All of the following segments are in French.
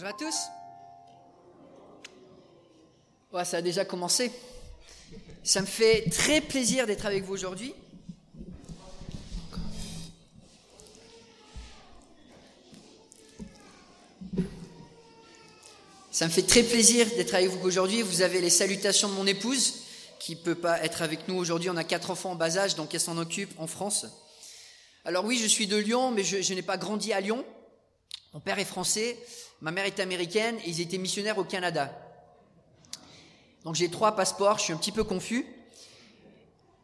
Bonjour à tous. Ça a déjà commencé. Ça me fait très plaisir d'être avec vous aujourd'hui. Ça me fait très plaisir d'être avec vous aujourd'hui. Vous avez les salutations de mon épouse qui peut pas être avec nous aujourd'hui. On a quatre enfants en bas âge, donc elle s'en occupe en France. Alors oui, je suis de Lyon, mais je n'ai pas grandi à Lyon. Mon père est français, ma mère est américaine et ils étaient missionnaires au Canada. Donc j'ai trois passeports, je suis un petit peu confus.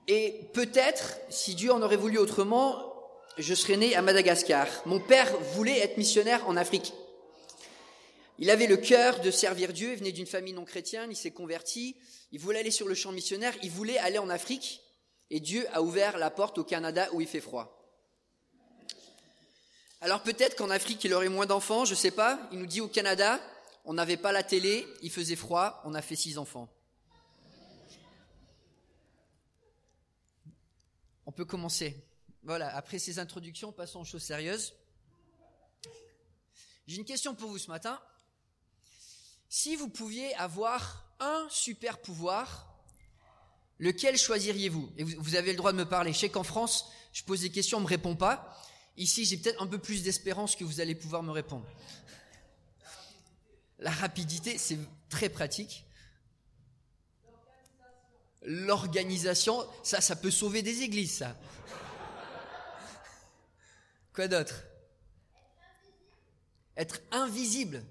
Et peut-être, si Dieu en aurait voulu autrement, je serais né à Madagascar. Mon père voulait être missionnaire en Afrique. Il avait le cœur de servir Dieu, il venait d'une famille non chrétienne, il s'est converti, il voulait aller sur le champ missionnaire, il voulait aller en Afrique, et Dieu a ouvert la porte au Canada où il fait froid. Alors peut-être qu'en Afrique il aurait moins d'enfants, je ne sais pas, il nous dit au Canada, on n'avait pas la télé, il faisait froid, on a fait six enfants. On peut commencer. Voilà, après ces introductions, passons aux choses sérieuses. J'ai une question pour vous ce matin. Si vous pouviez avoir un super pouvoir, lequel choisiriez-vous? Et vous, avez le droit de me parler. Je sais qu'en France, je pose des questions, on ne me répond pas. Ici, j'ai peut-être un peu plus d'espérance que vous allez pouvoir me répondre. La rapidité, c'est très pratique. L'organisation, ça, ça peut sauver des églises, ça. Quoi d'autre? Être invisible.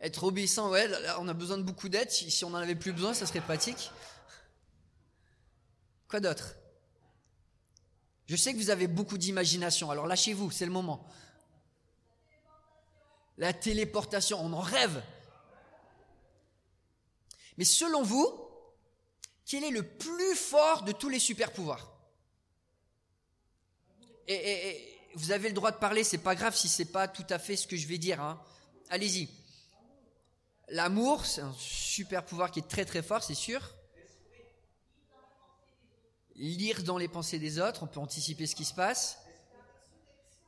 Être obéissant, ouais, on a besoin de beaucoup d'aide. Si, on n'en avait plus besoin, ça serait pratique. Quoi d'autre? Je sais que vous avez beaucoup d'imagination, alors lâchez-vous, c'est le moment. La téléportation, on en rêve. Mais selon vous, quel est le plus fort de tous les super pouvoirs et, vous avez le droit de parler, c'est pas grave si c'est pas tout à fait ce que je vais dire. Hein. Allez-y. L'amour, c'est un super pouvoir qui est très très fort, c'est sûr. Lire dans les pensées des autres, on peut anticiper ce qui se passe.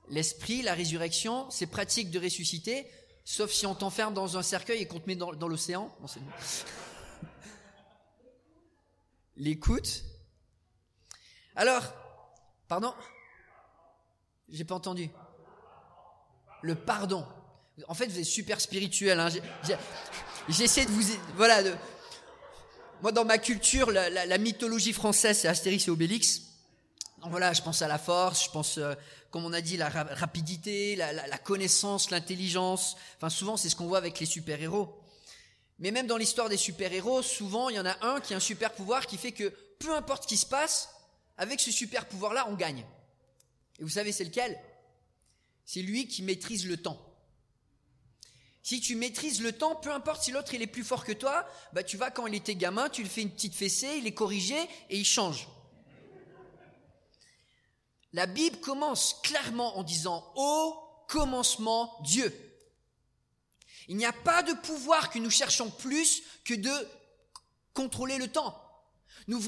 L'esprit, la résurrection, c'est pratique de ressusciter, sauf si on t'enferme dans un cercueil et qu'on te met dans, l'océan. L'écoute. Alors, pardon? J'ai pas entendu. Le pardon. En fait, vous êtes super spirituel. Hein. J'essaie de vous... Voilà. De, moi, dans ma culture, la, mythologie française, c'est Astérix et Obélix. Donc voilà, je pense à la force, je pense, euh, comme on a dit, la rapidité, la, la connaissance, l'intelligence. Enfin, souvent, c'est ce qu'on voit avec les super-héros. Mais même dans l'histoire des super-héros, souvent, il y en a un qui a un super-pouvoir qui fait que peu importe ce qui se passe, avec ce super-pouvoir-là, on gagne. Et vous savez, c'est lequel? C'est lui qui maîtrise le temps. Si tu maîtrises le temps, peu importe si l'autre est plus fort que toi, bah tu vas quand il était gamin, tu lui fais une petite fessée, il est corrigé et il change. La Bible commence clairement en disant au commencement Dieu. Il n'y a pas de pouvoir que nous cherchons plus que de contrôler le temps. Nous,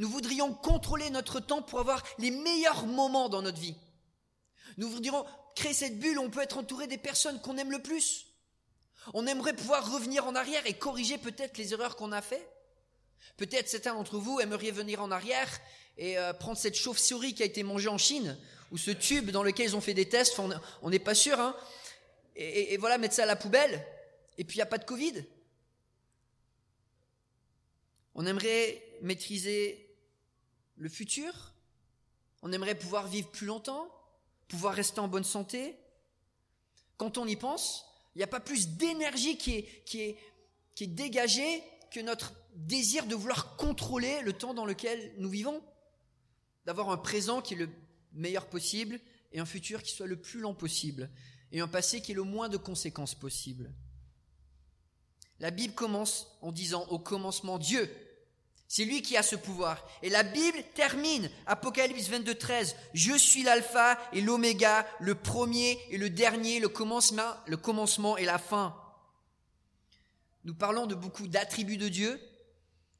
voudrions contrôler notre temps pour avoir les meilleurs moments dans notre vie. Nous voudrions créer cette bulle on peut être entouré des personnes qu'on aime le plus. On aimerait pouvoir revenir en arrière et corriger peut-être les erreurs qu'on a faites. Peut-être certains d'entre vous aimeriez venir en arrière et euh, prendre cette chauve-souris qui a été mangée en Chine, ou ce tube dans lequel ils ont fait des tests, on n'est pas sûr, hein, et, et, voilà, mettre ça à la poubelle, et puis il n'y a pas de Covid. On aimerait maîtriser le futur, on aimerait pouvoir vivre plus longtemps, pouvoir rester en bonne santé. Quand on y pense, il n'y a pas plus d'énergie qui est, dégagée que notre désir de vouloir contrôler le temps dans lequel nous vivons, d'avoir un présent qui est le meilleur possible et un futur qui soit le plus lent possible, et un passé qui est le moins de conséquences possible. La Bible commence en disant au commencement Dieu. C'est lui qui a ce pouvoir. Et la Bible termine, Apocalypse 22, 13, Je suis l'alpha et l'oméga, le premier et le dernier, le commencement, le commencement et la fin. Nous parlons de beaucoup d'attributs de Dieu.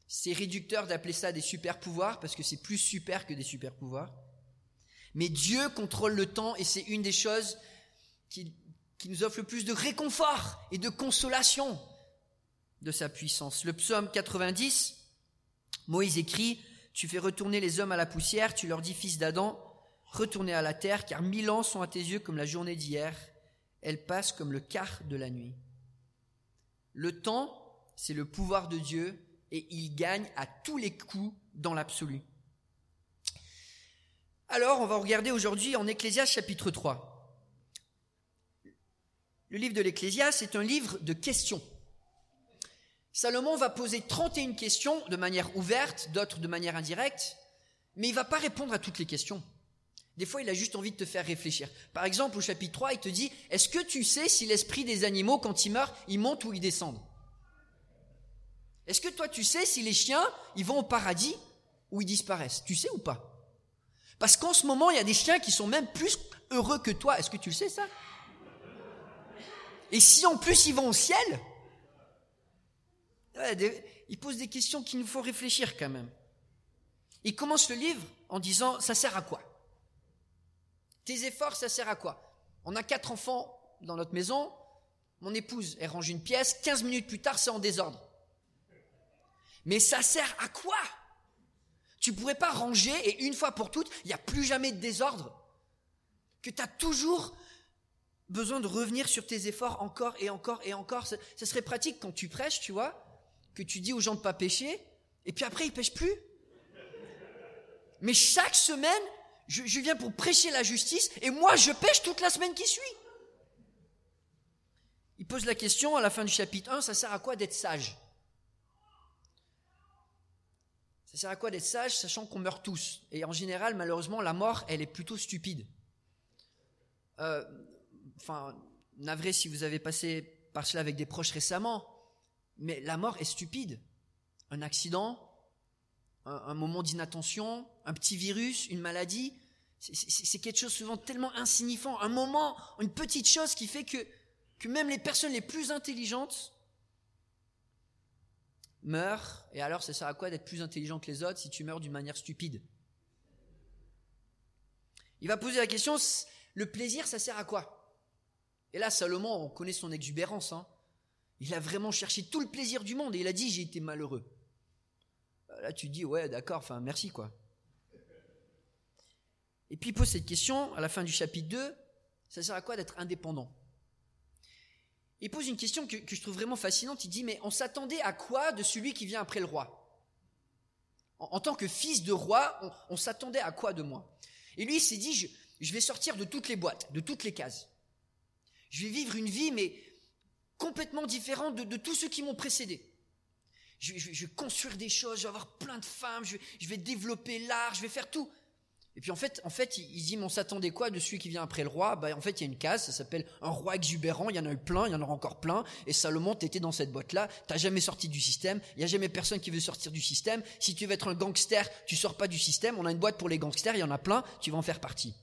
C'est réducteur d'appeler ça des super pouvoirs parce que c'est plus super que des super pouvoirs. Mais Dieu contrôle le temps et c'est une des choses qui, qui nous offre le plus de réconfort et de consolation de sa puissance. Le psaume 90, Moïse écrit, Tu fais retourner les hommes à la poussière, tu leur dis, fils d'Adam, retournez à la terre, car mille ans sont à tes yeux comme la journée d'hier, elles passent comme le quart de la nuit. Le temps, c'est le pouvoir de Dieu, et il gagne à tous les coups dans l'absolu. Alors, on va regarder aujourd'hui en Ecclésias chapitre 3. Le livre de l'Ecclésias est un livre de questions. Salomon va poser 31 questions de manière ouverte, d'autres de manière indirecte, mais il va pas répondre à toutes les questions. Des fois, il a juste envie de te faire réfléchir. Par exemple, au chapitre 3, il te dit, est-ce que tu sais si l'esprit des animaux, quand ils meurent, ils montent ou ils descendent? Est-ce que toi, tu sais si les chiens, ils vont au paradis ou ils disparaissent? Tu sais ou pas? Parce qu'en ce moment, il y a des chiens qui sont même plus heureux que toi. Est-ce que tu le sais ça? Et si en plus ils vont au ciel, il pose des questions qui nous font réfléchir quand même. Il commence le livre en disant, ça sert à quoi? Tes efforts, ça sert à quoi? On a quatre enfants dans notre maison, mon épouse, elle range une pièce, 15 minutes plus tard, c'est en désordre. Mais ça sert à quoi? Tu pourrais pas ranger et une fois pour toutes, il n'y a plus jamais de désordre? Que tu as toujours besoin de revenir sur tes efforts encore et encore et encore? Ce serait pratique quand tu prêches, tu vois que tu dis aux gens de pas pêcher, et puis après ils pêchent plus. Mais chaque semaine, je, je viens pour prêcher la justice, et moi je pêche toute la semaine qui suit. Il pose la question à la fin du chapitre 1, ça sert à quoi d'être sage? Ça sert à quoi d'être sage, sachant qu'on meurt tous? Et en général, malheureusement, la mort, elle est plutôt stupide. Euh, enfin, navré si vous avez passé par cela avec des proches récemment, mais la mort est stupide. Un accident, un, moment d'inattention, un petit virus, une maladie, c'est quelque chose souvent tellement insignifiant, un moment, une petite chose qui fait que, même les personnes les plus intelligentes meurent. Et alors, ça sert à quoi d'être plus intelligent que les autres si tu meurs d'une manière stupide? Il va poser la question, le plaisir, ça sert à quoi? Et là, Salomon, on connaît son exubérance. Hein. Il a vraiment cherché tout le plaisir du monde et il a dit j'ai été malheureux. Euh, là tu dis ouais d'accord, enfin merci quoi. Et puis il pose cette question à la fin du chapitre 2, ça sert à quoi d'être indépendant? Il pose une question que, je trouve vraiment fascinante, il dit mais on s'attendait à quoi de celui qui vient après le roi? En, tant que fils de roi, on, s'attendait à quoi de moi? Et lui il s'est dit je vais sortir de toutes les boîtes, de toutes les cases. Je vais vivre une vie mais complètement différent de, tous ceux qui m'ont précédé. Je, vais construire des choses, je vais avoir plein de femmes, je, vais développer l'art, je vais faire tout. Et puis en fait, en fait, il, mais on s'attendait quoi de celui qui vient après le roi? Bah, En fait, il y a une case, ça s'appelle un roi exubérant, il y en a eu plein, il y en aura encore plein, et Salomon, t'étais dans cette boîte-là, t'as jamais sorti du système, il y a jamais personne qui veut sortir du système, si tu veux être un gangster, tu sors pas du système, on a une boîte pour les gangsters, il y en a plein, tu vas en faire partie.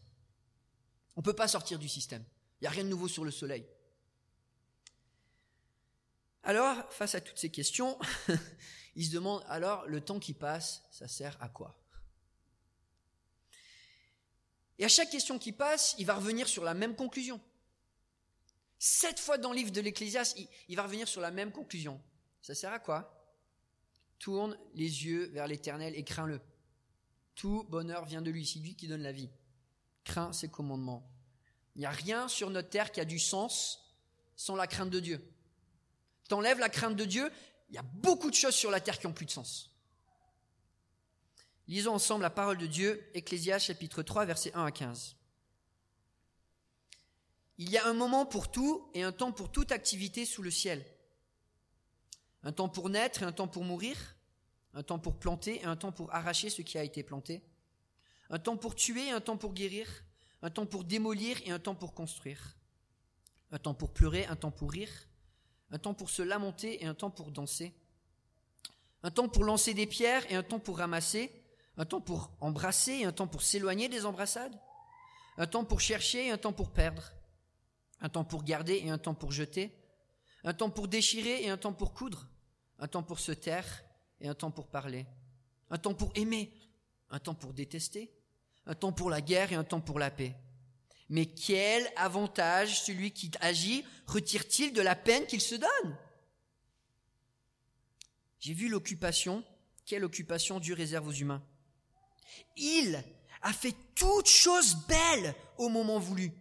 On peut pas sortir du système, il y a rien de nouveau sur le soleil. Alors, face à toutes ces questions, il se demande alors le temps qui passe, ça sert à quoi? Et à chaque question qui passe, il va revenir sur la même conclusion. Sept fois dans le livre de l'Ecclésias, il, va revenir sur la même conclusion. Ça sert à quoi? Tourne les yeux vers l'Éternel et crains-le. Tout bonheur vient de lui, c'est lui qui donne la vie. Crains ses commandements. Il n'y a rien sur notre terre qui a du sens sans la crainte de Dieu t'enlèves la crainte de Dieu, il y a beaucoup de choses sur la terre qui ont plus de sens. Lisons ensemble la parole de Dieu, Ecclésias chapitre 3, versets 1 à 15. Il y a un moment pour tout et un temps pour toute activité sous le ciel. Un temps pour naître et un temps pour mourir, un temps pour planter et un temps pour arracher ce qui a été planté, un temps pour tuer et un temps pour guérir, un temps pour démolir et un temps pour construire, un temps pour pleurer, un temps pour rire, un temps pour se lamenter et un temps pour danser, un temps pour lancer des pierres et un temps pour ramasser, un temps pour embrasser et un temps pour s'éloigner des embrassades, un temps pour chercher et un temps pour perdre, un temps pour garder et un temps pour jeter, un temps pour déchirer et un temps pour coudre, un temps pour se taire et un temps pour parler, un temps pour aimer, un temps pour détester, un temps pour la guerre et un temps pour la paix. Mais quel avantage celui qui agit retire-t-il de la peine qu'il se donne? J'ai vu l'occupation, quelle occupation Dieu réserve aux humains. Il a fait toutes choses belles au moment voulu.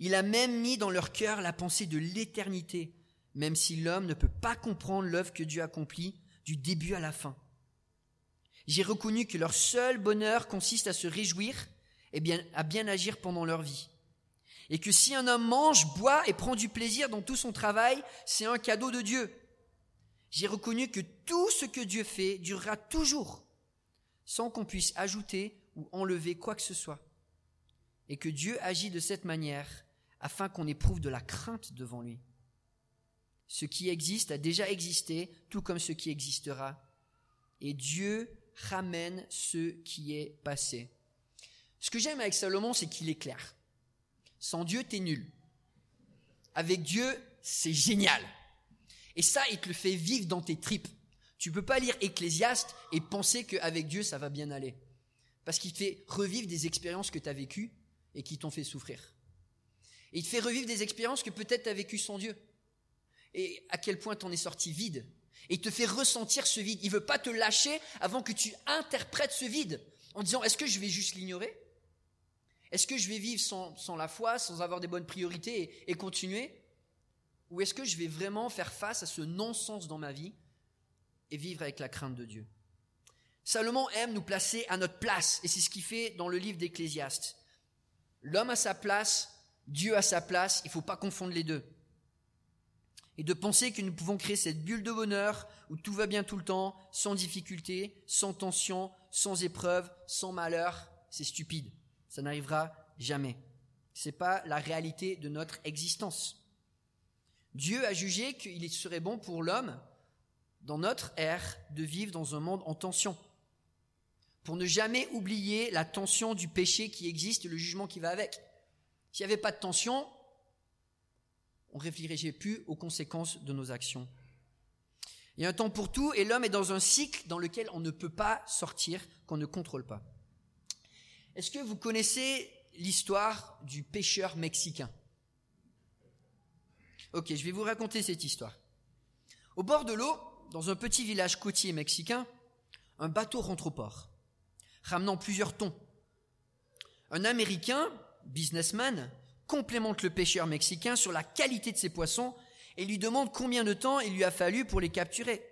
Il a même mis dans leur cœur la pensée de l'éternité, même si l'homme ne peut pas comprendre l'œuvre que Dieu accomplit du début à la fin. J'ai reconnu que leur seul bonheur consiste à se réjouir et bien, à bien agir pendant leur vie. Et que si un homme mange, boit et prend du plaisir dans tout son travail, c'est un cadeau de Dieu. J'ai reconnu que tout ce que Dieu fait durera toujours, sans qu'on puisse ajouter ou enlever quoi que ce soit. Et que Dieu agit de cette manière afin qu'on éprouve de la crainte devant lui. Ce qui existe a déjà existé, tout comme ce qui existera. Et Dieu ramène ce qui est passé. Ce que j'aime avec Salomon, c'est qu'il est clair. Sans Dieu, t'es nul. Avec Dieu, c'est génial. Et ça, il te le fait vivre dans tes tripes. Tu peux pas lire Ecclésiaste et penser qu'avec Dieu, ça va bien aller. Parce qu'il te fait revivre des expériences que tu as vécues et qui t'ont fait souffrir. Et il te fait revivre des expériences que peut-être tu as vécues sans Dieu. Et à quel point t'en es sorti vide et te fait ressentir ce vide. Il veut pas te lâcher avant que tu interprètes ce vide en disant est-ce que je vais juste l'ignorer? Est-ce que je vais vivre sans, la foi, sans avoir des bonnes priorités et, continuer? Ou est-ce que je vais vraiment faire face à ce non-sens dans ma vie et vivre avec la crainte de Dieu? Salomon aime nous placer à notre place et c'est ce qu'il fait dans le livre d'Ecclésiaste. L'homme a sa place, Dieu a sa place, il ne faut pas confondre les deux et de penser que nous pouvons créer cette bulle de bonheur où tout va bien tout le temps, sans difficulté, sans tension, sans épreuve, sans malheur, c'est stupide. Ça n'arrivera jamais. C'est pas la réalité de notre existence. Dieu a jugé qu'il serait bon pour l'homme, dans notre ère, de vivre dans un monde en tension. Pour ne jamais oublier la tension du péché qui existe et le jugement qui va avec. S'il n'y avait pas de tension, on réfléchissait plus aux conséquences de nos actions. Il y a un temps pour tout et l'homme est dans un cycle dans lequel on ne peut pas sortir, qu'on ne contrôle pas. Est-ce que vous connaissez l'histoire du pêcheur mexicain? Ok, je vais vous raconter cette histoire. Au bord de l'eau, dans un petit village côtier mexicain, un bateau rentre au port, ramenant plusieurs tons. Un Américain, businessman, complémente le pêcheur mexicain sur la qualité de ses poissons et lui demande combien de temps il lui a fallu pour les capturer.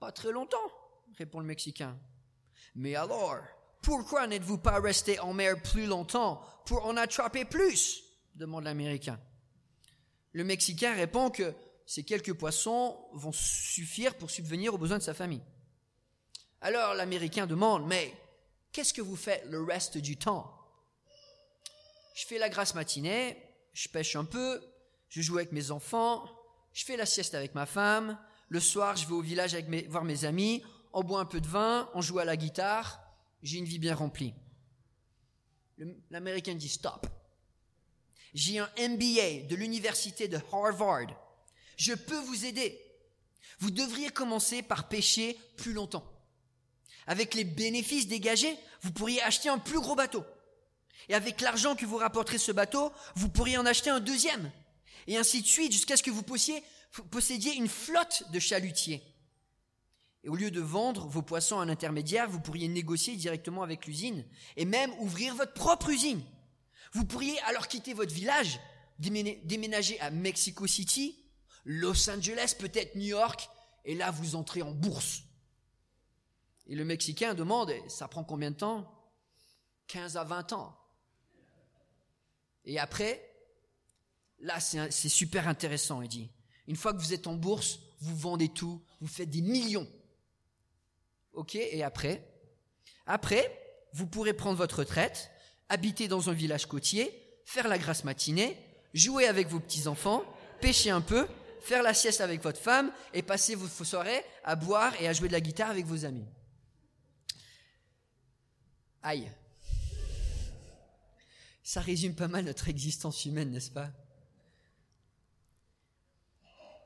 Pas très longtemps, répond le Mexicain. Mais alors, pourquoi n'êtes-vous pas resté en mer plus longtemps pour en attraper plus? demande l'Américain. Le Mexicain répond que ces quelques poissons vont suffire pour subvenir aux besoins de sa famille. Alors l'Américain demande, mais qu'est-ce que vous faites le reste du temps? Je fais la grasse matinée, je pêche un peu, je joue avec mes enfants, je fais la sieste avec ma femme, le soir je vais au village voir mes amis, on boit un peu de vin, on joue à la guitare, j'ai une vie bien remplie. L'Américain dit stop. J'ai un MBA de l'université de Harvard. Je peux vous aider. Vous devriez commencer par pêcher plus longtemps. Avec les bénéfices dégagés, vous pourriez acheter un plus gros bateau. Et avec l'argent que vous rapporterez ce bateau, vous pourriez en acheter un deuxième. Et ainsi de suite, jusqu'à ce que vous possédiez, une flotte de chalutiers. Au lieu de vendre vos poissons à un intermédiaire, vous pourriez négocier directement avec l'usine et même ouvrir votre propre usine. Vous pourriez alors quitter votre village, déménager à Mexico City, Los Angeles, peut-être New York, et là vous entrez en bourse. Et le Mexicain demande, ça prend combien de temps? 15 à 20 ans. Et après, là, c'est super intéressant, il dit. Une fois que vous êtes en bourse, vous vendez tout, vous faites des millions. Ok Et après? Après, vous pourrez prendre votre retraite, habiter dans un village côtier, faire la grasse matinée, jouer avec vos petits-enfants, pêcher un peu, faire la sieste avec votre femme et passer vos soirées à boire et à jouer de la guitare avec vos amis. Aïe. Ça résume pas mal notre existence humaine, n'est-ce pas?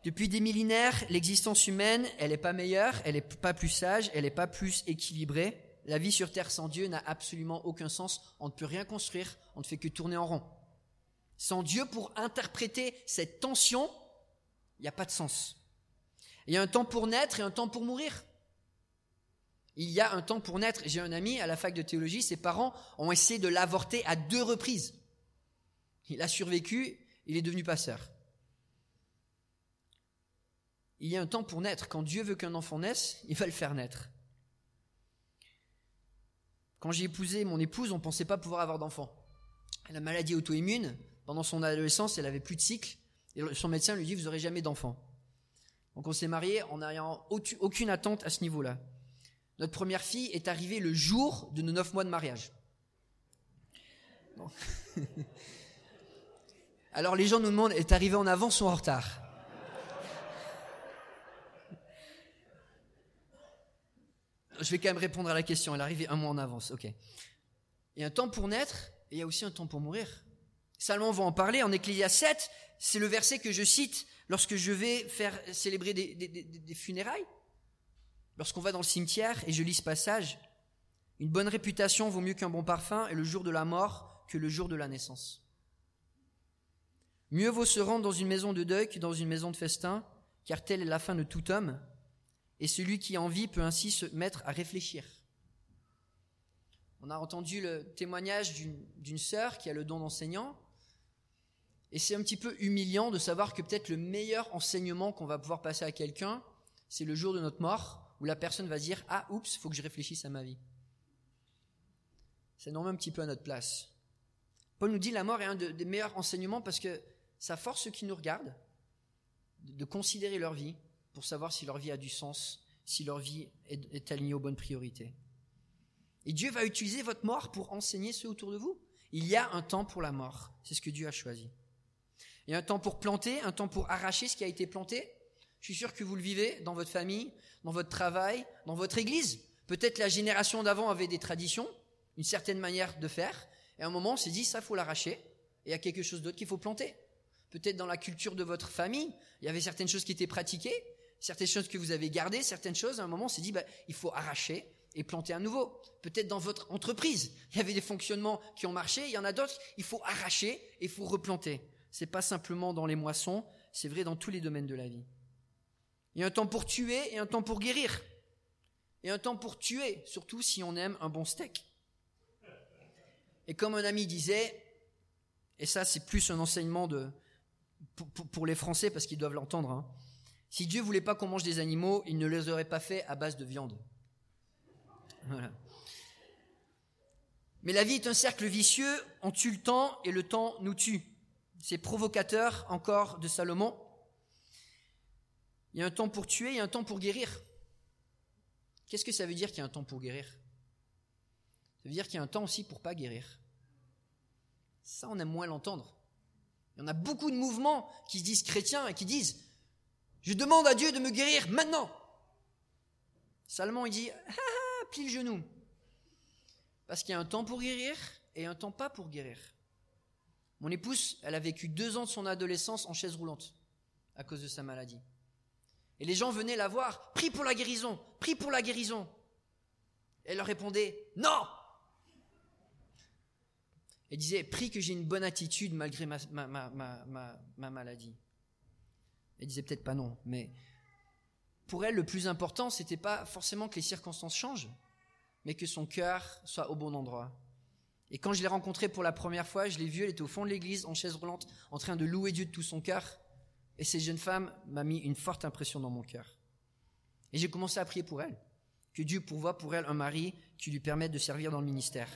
Depuis des millénaires, l'existence humaine, elle n'est pas meilleure, elle n'est pas plus sage, elle n'est pas plus équilibrée. la vie sur terre sans Dieu n'a absolument aucun sens. On ne peut rien construire, on ne fait que tourner en rond. Sans Dieu pour interpréter cette tension, il n'y a pas de sens. Il y a un temps pour naître et un temps pour mourir. Il y a un temps pour naître. J'ai un ami à la fac de théologie, ses parents ont essayé de l'avorter à deux reprises. Il a survécu, il est devenu passeur. Il y a un temps pour naître. Quand Dieu veut qu'un enfant naisse, il va le faire naître. Quand j'ai épousé mon épouse, on ne pensait pas pouvoir avoir d'enfant. La maladie auto-immune, pendant son adolescence, elle avait plus de cycle, et son médecin lui dit, vous n'aurez jamais d'enfant. Donc on s'est mariés en n'ayant aucune attente à ce niveau-là. Notre première fille est arrivée le jour de nos neuf mois de mariage. Alors les gens nous demandent, est arrivée en avance ou en retard? Je vais quand même répondre à la question. Elle est arrivée un mois en avance. Ok. Il y a un temps pour naître et il y a aussi un temps pour mourir. Salomon va en parler en Ecclésias 7. C'est le verset que je cite lorsque je vais faire célébrer des funérailles. Lorsqu'on va dans le cimetière et je lis ce passage, une bonne réputation vaut mieux qu'un bon parfum et le jour de la mort que le jour de la naissance. Mieux vaut se rendre dans une maison de deuil que dans une maison de festin, car telle est la fin de tout homme, et celui qui en vit peut ainsi se mettre à réfléchir. On a entendu le témoignage d'une sœur qui a le don d'enseignant, et c'est un petit peu humiliant de savoir que peut-être le meilleur enseignement qu'on va pouvoir passer à quelqu'un, c'est le jour de notre mort, où la personne va dire Ah, oups, faut que je réfléchisse à ma vie. C'est normal un petit peu à notre place. Paul nous dit la mort est un des meilleurs enseignements parce que ça force ceux qui nous regardent de, considérer leur vie pour savoir si leur vie a du sens, si leur vie est, alignée aux bonnes priorités. Et Dieu va utiliser votre mort pour enseigner ceux autour de vous. Il y a un temps pour la mort. C'est ce que Dieu a choisi. Il y a un temps pour planter, un temps pour arracher ce qui a été planté. Je suis sûr que vous le vivez dans votre famille, dans votre travail, dans votre église. Peut-être la génération d'avant avait des traditions, une certaine manière de faire, et à un moment on s'est dit ça faut l'arracher, et il y a quelque chose d'autre qu'il faut planter. Peut-être dans la culture de votre famille, il y avait certaines choses qui étaient pratiquées, certaines choses que vous avez gardées, certaines choses, à un moment on s'est dit bah, il faut arracher et planter à nouveau. Peut-être dans votre entreprise, il y avait des fonctionnements qui ont marché, il y en a d'autres, il faut arracher et il faut replanter. C'est pas simplement dans les moissons, c'est vrai dans tous les domaines de la vie. Il y a un temps pour tuer et un temps pour guérir. Et un temps pour tuer, surtout si on aime un bon steak. Et comme un ami disait, et ça c'est plus un enseignement pour, les Français parce qu'ils doivent l'entendre, hein, si Dieu voulait pas qu'on mange des animaux, il ne les aurait pas fait à base de viande. Voilà. Mais la vie est un cercle vicieux, on tue le temps et le temps nous tue. C'est provocateur encore de Salomon. Il y a un temps pour tuer, il y a un temps pour guérir. Qu'est-ce que ça veut dire qu'il y a un temps pour guérir? Ça veut dire qu'il y a un temps aussi pour pas guérir. Ça, on aime moins l'entendre. Il y en a beaucoup de mouvements qui se disent chrétiens et qui disent Je demande à Dieu de me guérir maintenant. Salomon, il dit ah, ah, Plie le genou. Parce qu'il y a un temps pour guérir et un temps pas pour guérir. Mon épouse, elle a vécu deux ans de son adolescence en chaise roulante à cause de sa maladie. Et les gens venaient la voir, prie pour la guérison, prie pour la guérison. Elle leur répondait, non Elle disait, prie que j'ai une bonne attitude malgré ma, ma maladie. Elle disait peut-être pas non, mais pour elle, le plus important, c'était pas forcément que les circonstances changent, mais que son cœur soit au bon endroit. Et quand je l'ai rencontrée pour la première fois, je l'ai vue, elle était au fond de l'église, en chaise roulante, en train de louer Dieu de tout son cœur. Et cette jeune femme m'a mis une forte impression dans mon cœur. Et j'ai commencé à prier pour elle. Que Dieu pourvoie pour elle un mari qui lui permette de servir dans le ministère.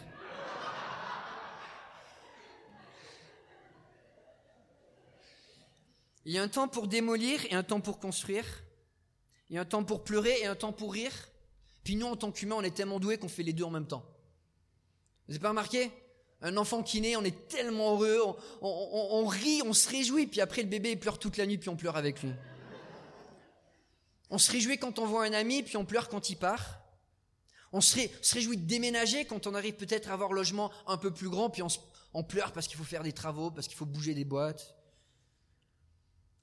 Il y a un temps pour démolir et un temps pour construire. Il y a un temps pour pleurer et un temps pour rire. Puis nous, en tant qu'humains, on est tellement doués qu'on fait les deux en même temps. Vous n'avez pas remarqué? Un enfant qui naît, on est tellement heureux, on, rit, on se réjouit, puis après le bébé pleure toute la nuit, puis on pleure avec lui. On se réjouit quand on voit un ami, puis on pleure quand il part. On se, réjouit de déménager quand on arrive peut-être à avoir un logement un peu plus grand, puis on, pleure parce qu'il faut faire des travaux, parce qu'il faut bouger des boîtes.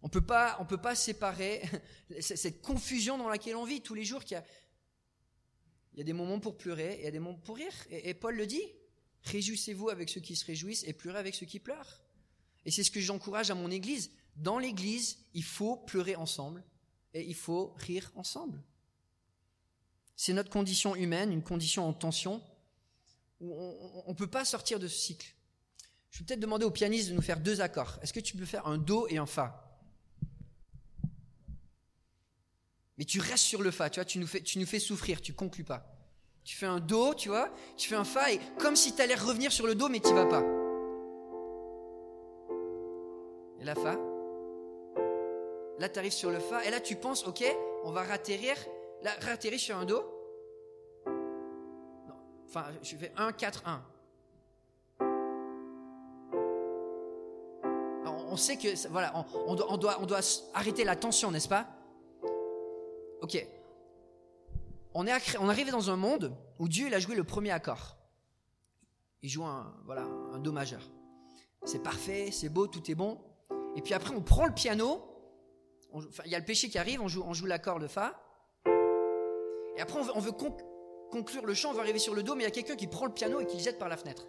On peut pas, on peut pas séparer cette confusion dans laquelle on vit tous les jours. Il y a des moments pour pleurer et il y a des moments pour rire. Et, Paul le dit. Réjouissez-vous avec ceux qui se réjouissent et pleurez avec ceux qui pleurent. Et c'est ce que j'encourage à mon église. Dans l'église, il faut pleurer ensemble et il faut rire ensemble. C'est notre condition humaine, une condition en tension, où on ne peut pas sortir de ce cycle. Je vais peut-être demander au pianiste de nous faire deux accords. Est-ce que tu peux faire un Do et un Fa? Mais tu restes sur le Fa, tu vois, tu nous fais, tu nous fais souffrir, tu conclus pas. Tu fais un Do, tu vois, tu fais un Fa, et comme si tu allais revenir sur le Do, mais tu vas pas. Et la Fa? Là, tu arrives sur le Fa, et là, tu penses, ok, on va ratterrir, là, ratterrir sur un Do. Non, enfin, je fais 1, 4, 1. on sait que voilà, on, doit, on, doit, arrêter la tension, n'est-ce pas? Ok. On est, on arrivé dans un monde où Dieu il a joué le premier accord. Il joue un, voilà, un do majeur. C'est parfait, c'est beau, tout est bon. Et puis après, on prend le piano. il y a le péché qui arrive, on joue, on joue l'accord de fa. Et après, on veut, conclure le chant, on veut arriver sur le do, mais il y a quelqu'un qui prend le piano et qui le jette par la fenêtre.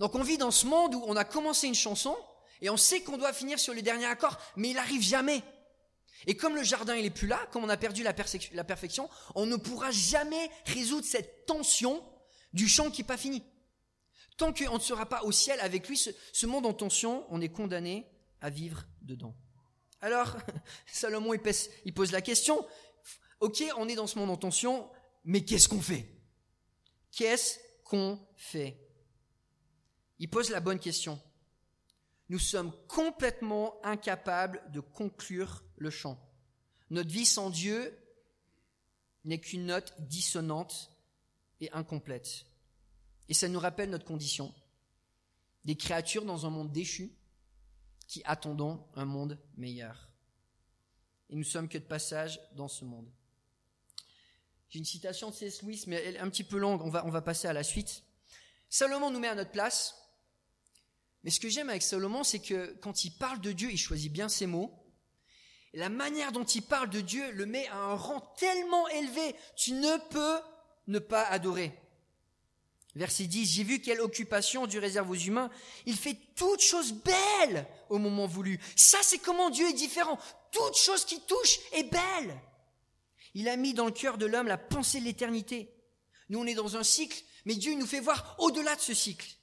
Donc on vit dans ce monde où on a commencé une chanson et on sait qu'on doit finir sur le dernier accord, mais il n'arrive jamais. Et comme le jardin il est plus là, comme on a perdu la, perfection, on ne pourra jamais résoudre cette tension du chant qui n'est pas fini. Tant qu'on ne sera pas au ciel avec lui, ce, ce monde en tension, on est condamné à vivre dedans. Alors, Salomon, il pose la question, ok, on est dans ce monde en tension, mais qu'est-ce qu'on fait? Qu'est-ce qu'on fait? Il pose la bonne question. Nous sommes complètement incapables de conclure le chant. Notre vie sans Dieu n'est qu'une note dissonante et incomplète. Et ça nous rappelle notre condition. Des créatures dans un monde déchu qui attendons un monde meilleur. Et nous sommes que de passage dans ce monde. J'ai une citation de C.S. Lewis, mais elle est un petit peu longue, on va, on va passer à la suite. Salomon nous met à notre place, mais ce que j'aime avec Salomon, c'est que quand il parle de Dieu, il choisit bien ses mots. La manière dont il parle de Dieu le met à un rang tellement élevé, tu ne peux ne pas adorer. Verset 10, j'ai vu quelle occupation Dieu réserve aux humains. Il fait toutes choses belles au moment voulu. Ça, c'est comment Dieu est différent. Toute chose qui touche est belle. Il a mis dans le cœur de l'homme la pensée de l'éternité. Nous, on est dans un cycle, mais Dieu nous fait voir au-delà de ce cycle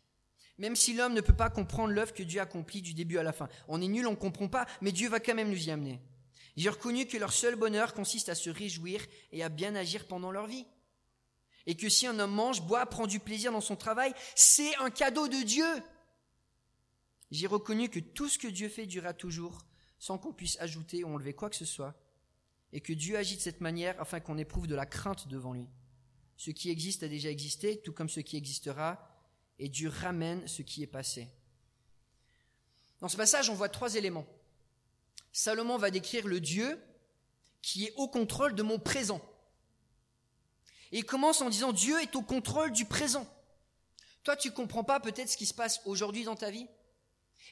même si l'homme ne peut pas comprendre l'œuvre que Dieu accomplit du début à la fin. On est nul, on ne comprend pas, mais Dieu va quand même nous y amener. J'ai reconnu que leur seul bonheur consiste à se réjouir et à bien agir pendant leur vie. Et que si un homme mange, boit, prend du plaisir dans son travail, c'est un cadeau de Dieu. J'ai reconnu que tout ce que Dieu fait durera toujours, sans qu'on puisse ajouter ou enlever quoi que ce soit, et que Dieu agit de cette manière afin qu'on éprouve de la crainte devant lui. Ce qui existe a déjà existé, tout comme ce qui existera, et Dieu ramène ce qui est passé. Dans ce passage, on voit trois éléments. Salomon va décrire le Dieu qui est au contrôle de mon présent. Et il commence en disant Dieu est au contrôle du présent. Toi, tu comprends pas peut-être ce qui se passe aujourd'hui dans ta vie?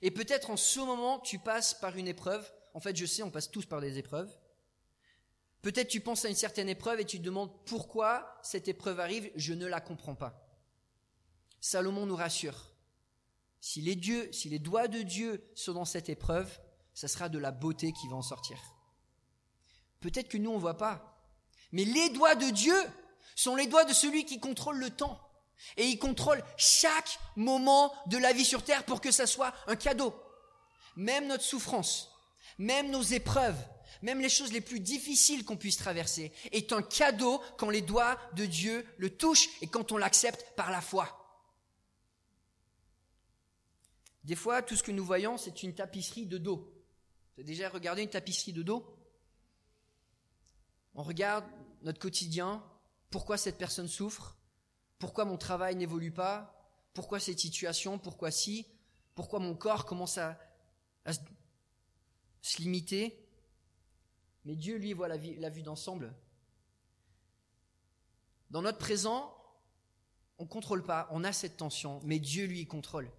Et peut-être en ce moment, tu passes par une épreuve. En fait, je sais, on passe tous par des épreuves. Peut-être tu penses à une certaine épreuve et tu te demandes pourquoi cette épreuve arrive, je ne la comprends pas. Salomon nous rassure. Si les dieux, si les doigts de Dieu sont dans cette épreuve, ça sera de la beauté qui va en sortir. Peut-être que nous on ne voit pas, mais les doigts de Dieu sont les doigts de celui qui contrôle le temps. Et il contrôle chaque moment de la vie sur terre pour que ça soit un cadeau. Même notre souffrance, même nos épreuves, même les choses les plus difficiles qu'on puisse traverser, est un cadeau quand les doigts de Dieu le touchent et quand on l'accepte par la foi. Des fois, tout ce que nous voyons, c'est une tapisserie de dos. Vous avez déjà regardé une tapisserie de dos? On regarde notre quotidien, pourquoi cette personne souffre, pourquoi mon travail n'évolue pas, pourquoi cette situation, pourquoi si, pourquoi mon corps commence à, se, limiter. Mais Dieu, lui, voit la, la vue d'ensemble. Dans notre présent, on ne contrôle pas, on a cette tension, mais Dieu, lui, contrôle.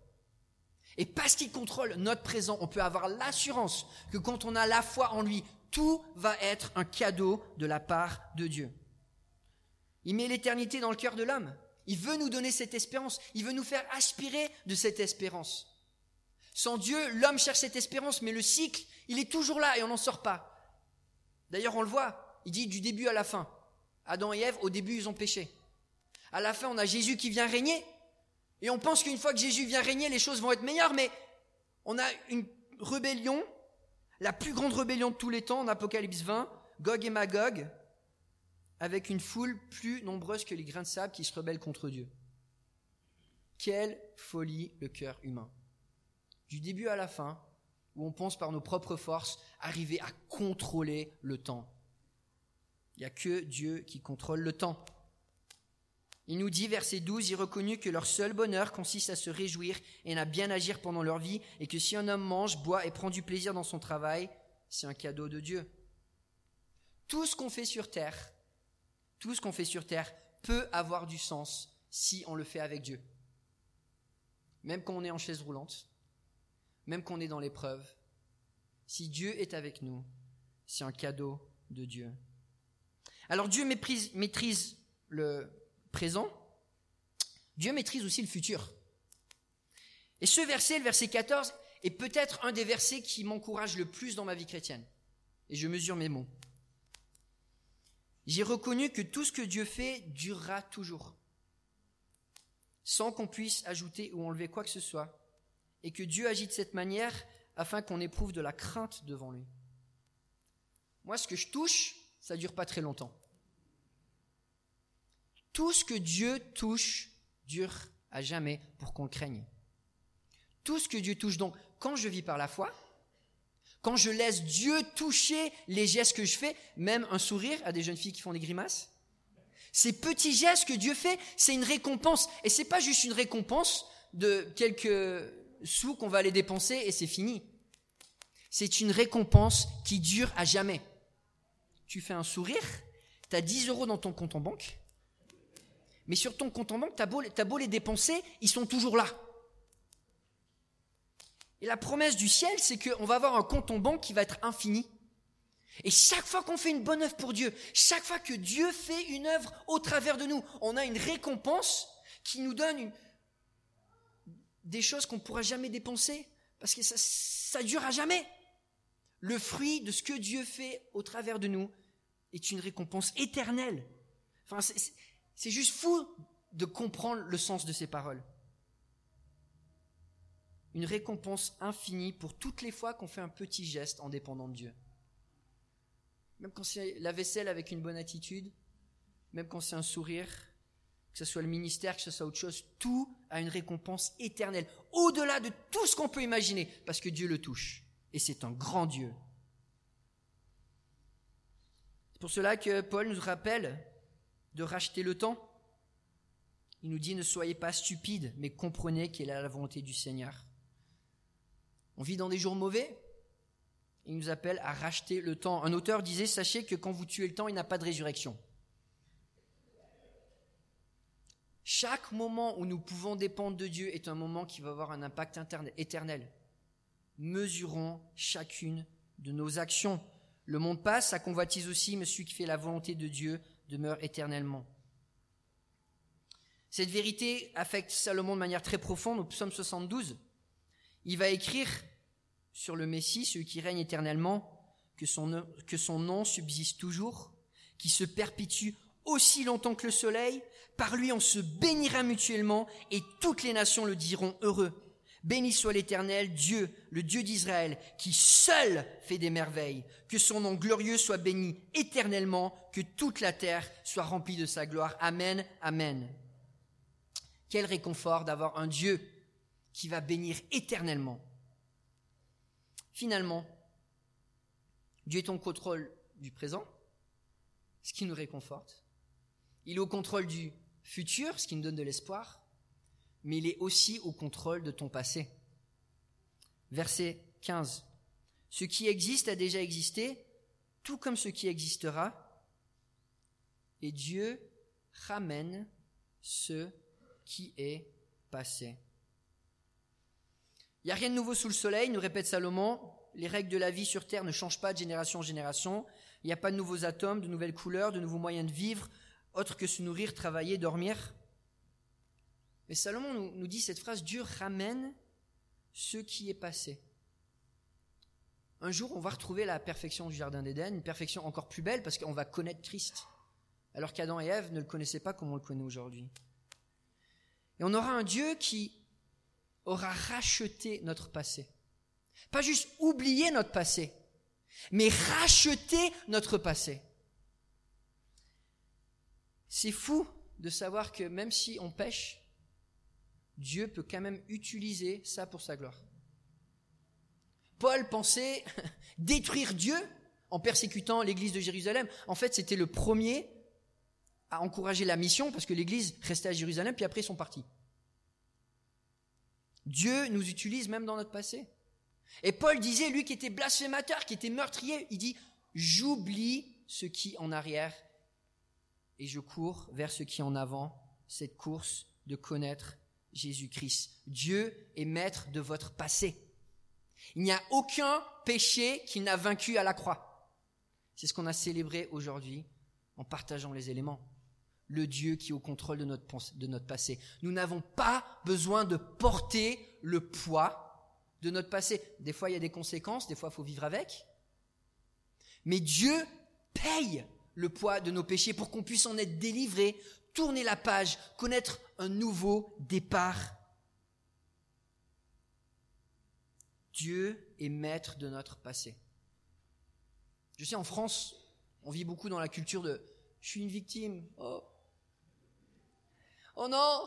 Et parce qu'il contrôle notre présent, on peut avoir l'assurance que quand on a la foi en lui, tout va être un cadeau de la part de Dieu. Il met l'éternité dans le cœur de l'homme. Il veut nous donner cette espérance. Il veut nous faire aspirer de cette espérance. Sans Dieu, l'homme cherche cette espérance, mais le cycle, il est toujours là et on n'en sort pas. D'ailleurs, on le voit. Il dit du début à la fin. Adam et Ève, au début, ils ont péché. À la fin, on a Jésus qui vient régner. Et on pense qu'une fois que Jésus vient régner, les choses vont être meilleures, mais on a une rébellion, la plus grande rébellion de tous les temps en Apocalypse 20, Gog et Magog, avec une foule plus nombreuse que les grains de sable qui se rebellent contre Dieu. Quelle folie le cœur humain. Du début à la fin, où on pense par nos propres forces arriver à contrôler le temps. Il n'y a que Dieu qui contrôle le temps. Il nous dit, verset 12, il reconnut que leur seul bonheur consiste à se réjouir et à bien agir pendant leur vie, et que si un homme mange, boit et prend du plaisir dans son travail, c'est un cadeau de Dieu. Tout ce qu'on fait sur terre, tout ce qu'on fait sur terre peut avoir du sens si on le fait avec Dieu. Même quand on est en chaise roulante, même quand on est dans l'épreuve, si Dieu est avec nous, c'est un cadeau de Dieu. Alors Dieu maîtrise, maîtrise le présent, Dieu maîtrise aussi le futur. Et ce verset, le verset 14, est peut-être un des versets qui m'encourage le plus dans ma vie chrétienne. Et je mesure mes mots. J'ai reconnu que tout ce que Dieu fait durera toujours, sans qu'on puisse ajouter ou enlever quoi que ce soit, et que Dieu agit de cette manière afin qu'on éprouve de la crainte devant lui. Moi, ce que je touche, ça dure pas très longtemps. Tout ce que Dieu touche dure à jamais pour qu'on le craigne. Tout ce que Dieu touche. Donc, quand je vis par la foi, quand je laisse Dieu toucher les gestes que je fais, même un sourire à des jeunes filles qui font des grimaces, ces petits gestes que Dieu fait, c'est une récompense. Et c'est pas juste une récompense de quelques sous qu'on va aller dépenser et c'est fini. C'est une récompense qui dure à jamais. Tu fais un sourire, tu as 10 euros dans ton compte en banque, mais sur ton compte en banque, tu as, beau les dépenser, ils sont toujours là. Et la promesse du ciel, c'est qu'on va avoir un compte en banque qui va être infini. Et chaque fois qu'on fait une bonne œuvre pour Dieu, chaque fois que Dieu fait une œuvre au travers de nous, on a une récompense qui nous donne des choses qu'on ne pourra jamais dépenser, parce que ça, ça dure à jamais. Le fruit de ce que Dieu fait au travers de nous est une récompense éternelle. C'est juste fou de comprendre le sens de ces paroles. Une récompense infinie pour toutes les fois qu'on fait un petit geste en dépendant de Dieu. Même quand c'est la vaisselle avec une bonne attitude, même quand c'est un sourire, que ce soit le ministère, que ce soit autre chose, tout a une récompense éternelle, au-delà de tout ce qu'on peut imaginer, parce que Dieu le touche. Et c'est un grand Dieu. C'est pour cela que Paul nous rappelle de racheter le temps. Il nous dit ne soyez pas stupides, mais comprenez quelle est la volonté du Seigneur. On vit dans des jours mauvais. Il nous appelle à racheter le temps. Un auteur disait Sachez que quand vous tuez le temps, il n'a pas de résurrection. Chaque moment où nous pouvons dépendre de Dieu est un moment qui va avoir un impact éternel. Mesurons chacune de nos actions. Le monde passe, sa convoitise aussi, mais celui qui fait la volonté de Dieu demeure éternellement. Cette vérité affecte Salomon de manière très profonde au psaume 72. Il va écrire sur le Messie, celui qui règne éternellement, que son, que son nom subsiste toujours, qui se perpétue aussi longtemps que le soleil. Par lui, on se bénira mutuellement et toutes les nations le diront heureux. Béni soit l'Éternel, Dieu, le Dieu d'Israël, qui seul fait des merveilles. Que son nom glorieux soit béni éternellement, que toute la terre soit remplie de sa gloire. Amen, Amen. Quel réconfort d'avoir un Dieu qui va bénir éternellement. Finalement, Dieu est au contrôle du présent, ce qui nous réconforte. Il est au contrôle du futur, ce qui nous donne de l'espoir mais il est aussi au contrôle de ton passé. Verset 15. Ce qui existe a déjà existé, tout comme ce qui existera, et Dieu ramène ce qui est passé. Il n'y a rien de nouveau sous le soleil, nous répète Salomon. Les règles de la vie sur Terre ne changent pas de génération en génération. Il n'y a pas de nouveaux atomes, de nouvelles couleurs, de nouveaux moyens de vivre, autre que se nourrir, travailler, dormir. Mais Salomon nous, dit cette phrase, Dieu ramène ce qui est passé. Un jour, on va retrouver la perfection du Jardin d'Éden, une perfection encore plus belle parce qu'on va connaître Christ, alors qu'Adam et Ève ne le connaissaient pas comme on le connaît aujourd'hui. Et on aura un Dieu qui aura racheté notre passé. Pas juste oublié notre passé, mais racheté notre passé. C'est fou de savoir que même si on pêche, Dieu peut quand même utiliser ça pour sa gloire. Paul pensait détruire Dieu en persécutant l'église de Jérusalem. En fait, c'était le premier à encourager la mission parce que l'église restait à Jérusalem, puis après ils sont partis. Dieu nous utilise même dans notre passé. Et Paul disait, lui qui était blasphémateur, qui était meurtrier, il dit, j'oublie ce qui en arrière et je cours vers ce qui en avant, cette course de connaître Jésus-Christ. Dieu est maître de votre passé. Il n'y a aucun péché qui n'a vaincu à la croix. C'est ce qu'on a célébré aujourd'hui en partageant les éléments. Le Dieu qui est au contrôle de notre, de notre passé. Nous n'avons pas besoin de porter le poids de notre passé. Des fois, il y a des conséquences, des fois, il faut vivre avec. Mais Dieu paye le poids de nos péchés pour qu'on puisse en être délivré, tourner la page, connaître un nouveau départ Dieu est maître de notre passé. Je sais, en France, on vit beaucoup dans la culture de je suis une victime. Oh, oh non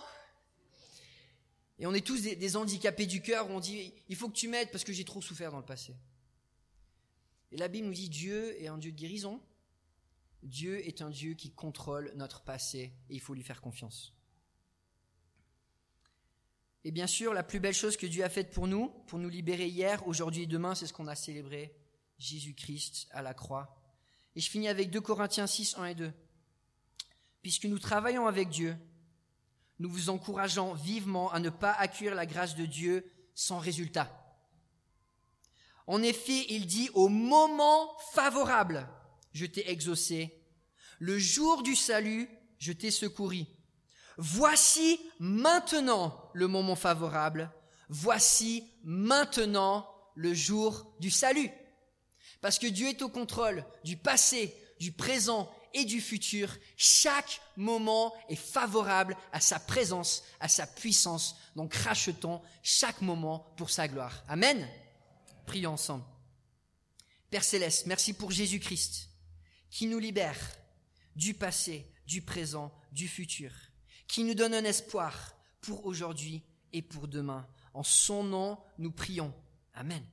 Et on est tous des, handicapés du cœur où on dit il faut que tu m'aides parce que j'ai trop souffert dans le passé. Et la Bible nous dit Dieu est un Dieu de guérison. Dieu est un Dieu qui contrôle notre passé et il faut lui faire confiance. Et bien sûr, la plus belle chose que Dieu a faite pour nous, pour nous libérer hier, aujourd'hui et demain, c'est ce qu'on a célébré, Jésus-Christ à la croix. Et je finis avec 2 Corinthiens 6, 1 et 2. Puisque nous travaillons avec Dieu, nous vous encourageons vivement à ne pas accueillir la grâce de Dieu sans résultat. En effet, il dit, au moment favorable, je t'ai exaucé. Le jour du salut, je t'ai secouru. Voici maintenant le moment favorable. Voici maintenant le jour du salut. Parce que Dieu est au contrôle du passé, du présent et du futur. Chaque moment est favorable à sa présence, à sa puissance. Donc rachetons chaque moment pour sa gloire. Amen. Prions ensemble. Père céleste, merci pour Jésus-Christ qui nous libère du passé, du présent, du futur qui nous donne un espoir pour aujourd'hui et pour demain. En son nom, nous prions. Amen.